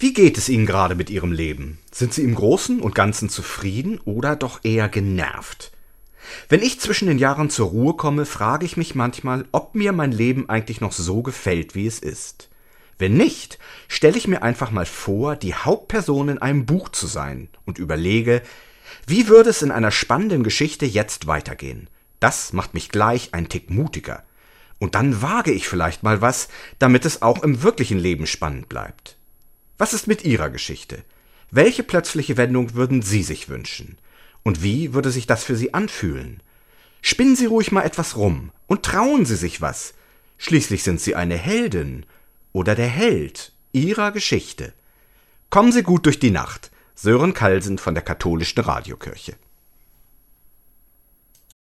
Wie geht es Ihnen gerade mit Ihrem Leben? Sind Sie im Großen und Ganzen zufrieden oder doch eher genervt? Wenn ich zwischen den Jahren zur Ruhe komme, frage ich mich manchmal, ob mir mein Leben eigentlich noch so gefällt, wie es ist. Wenn nicht, stelle ich mir einfach mal vor, die Hauptperson in einem Buch zu sein und überlege, wie würde es in einer spannenden Geschichte jetzt weitergehen? Das macht mich gleich ein Tick mutiger. Und dann wage ich vielleicht mal was, damit es auch im wirklichen Leben spannend bleibt. Was ist mit Ihrer Geschichte? Welche plötzliche Wendung würden Sie sich wünschen? Und wie würde sich das für Sie anfühlen? Spinnen Sie ruhig mal etwas rum und trauen Sie sich was. Schließlich sind Sie eine Heldin oder der Held Ihrer Geschichte. Kommen Sie gut durch die Nacht. Sören Kalsen von der Katholischen Radiokirche.